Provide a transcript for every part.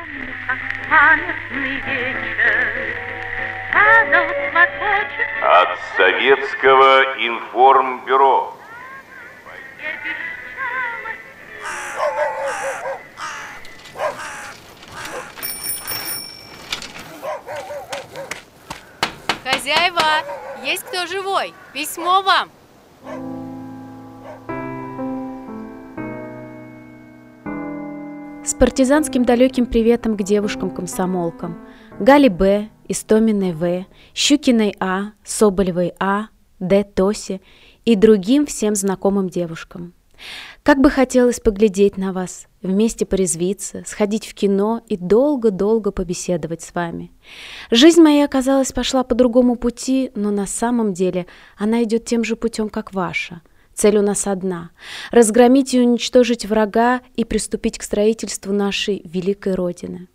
помню, как памятный вечер Падал платочек От Советского информбюро. Хозяева, есть кто живой? Письмо вам. Партизанским далеким приветом к девушкам-комсомолкам. Гали Б, Истоминой В, Щукиной А, Соболевой А, Д. Тосе и другим всем знакомым девушкам. Как бы хотелось поглядеть на вас, вместе порезвиться, сходить в кино и долго-долго побеседовать с вами. Жизнь моя, казалось, пошла по другому пути, но на самом деле она идет тем же путем, как ваша. Цель у нас одна — разгромить и уничтожить врага и приступить к строительству нашей великой Родины.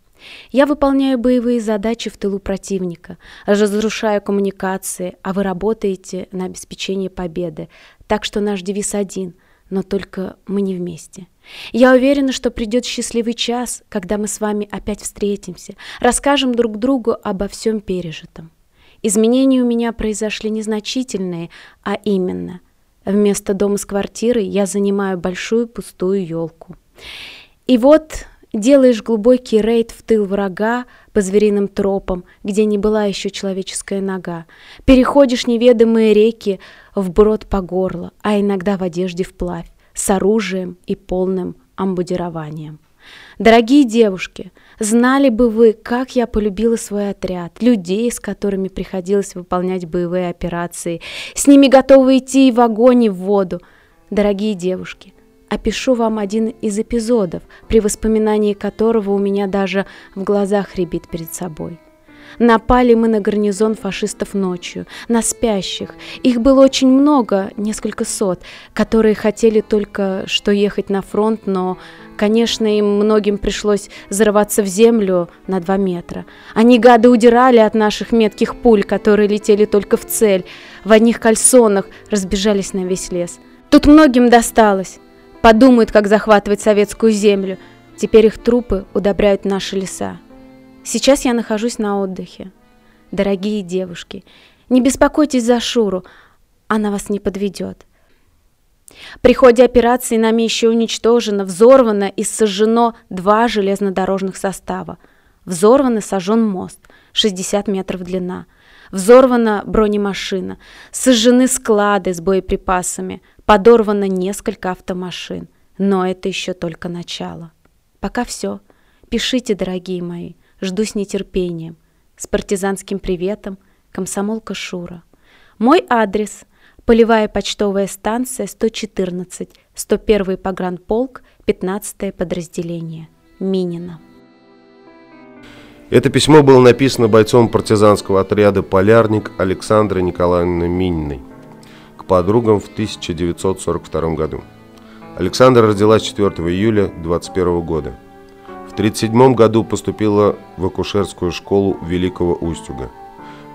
Я выполняю боевые задачи в тылу противника, разрушаю коммуникации, а вы работаете на обеспечение победы. Так что наш девиз один — но только мы не вместе. Я уверена, что придет счастливый час, когда мы с вами опять встретимся, расскажем друг другу обо всем пережитом. Изменения у меня произошли незначительные, а именно, вместо дома с квартирой я занимаю большую пустую елку. И вот делаешь глубокий рейд в тыл врага по звериным тропам, где не была еще человеческая нога. Переходишь неведомые реки вброд по горло, а иногда в одежде вплавь, с оружием и полным амбудированием. Дорогие девушки, знали бы вы, как я полюбила свой отряд, людей, с которыми приходилось выполнять боевые операции, с ними готовы идти и в огонь, и в воду. Дорогие девушки, опишу вам один из эпизодов, при воспоминании которого у меня даже в глазах рябит перед собой. Напали мы на гарнизон фашистов ночью, на спящих. Их было очень много, несколько сот, которые хотели только что ехать на фронт, но, конечно, им многим пришлось зарываться в землю на два метра. Они, гады, удирали от наших метких пуль, которые летели только в цель. В одних кальсонах разбежались на весь лес. Тут многим досталось. Подумают, как захватывать советскую землю. Теперь их трупы удобряют наши леса. Сейчас я нахожусь на отдыхе. Дорогие девушки, не беспокойтесь за Шуру, она вас не подведет. При ходе операции нами еще уничтожено, взорвано и сожжено два железнодорожных состава. Взорван и сожжен мост, 60 метров длина. Взорвана бронемашина, сожжены склады с боеприпасами, подорвано несколько автомашин. Но это еще только начало. Пока все. Пишите, дорогие мои. Жду с нетерпением. С партизанским приветом. Комсомолка Шура. Мой адрес. Полевая почтовая станция 114, 101 погранполк, 15 подразделение. Минина. Это письмо было написано бойцом партизанского отряда «Полярник» Александрой Николаевной Мининой к подругам в 1942 году. Александра родилась 4 июля 21 года. В 1937 году поступила в акушерскую школу Великого Устюга.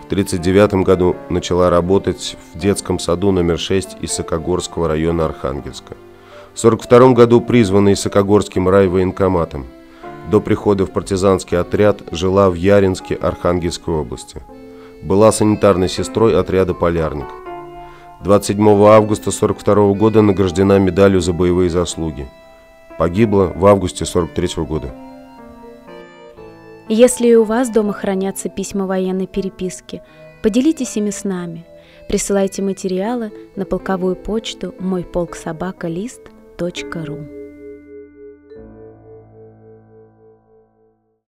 В 1939 году начала работать в детском саду номер 6 Исакогорского района Архангельска. В 1942 году призвана Исакогорским райвоенкоматом. До прихода в партизанский отряд жила в Яринске Архангельской области. Была санитарной сестрой отряда «Полярник». 27 августа 1942 года награждена медалью за боевые заслуги. Погибла в августе 1943 года. Если и у вас дома хранятся письма военной переписки, поделитесь ими с нами. Присылайте материалы на полковую почту мой полк собака лист.ру.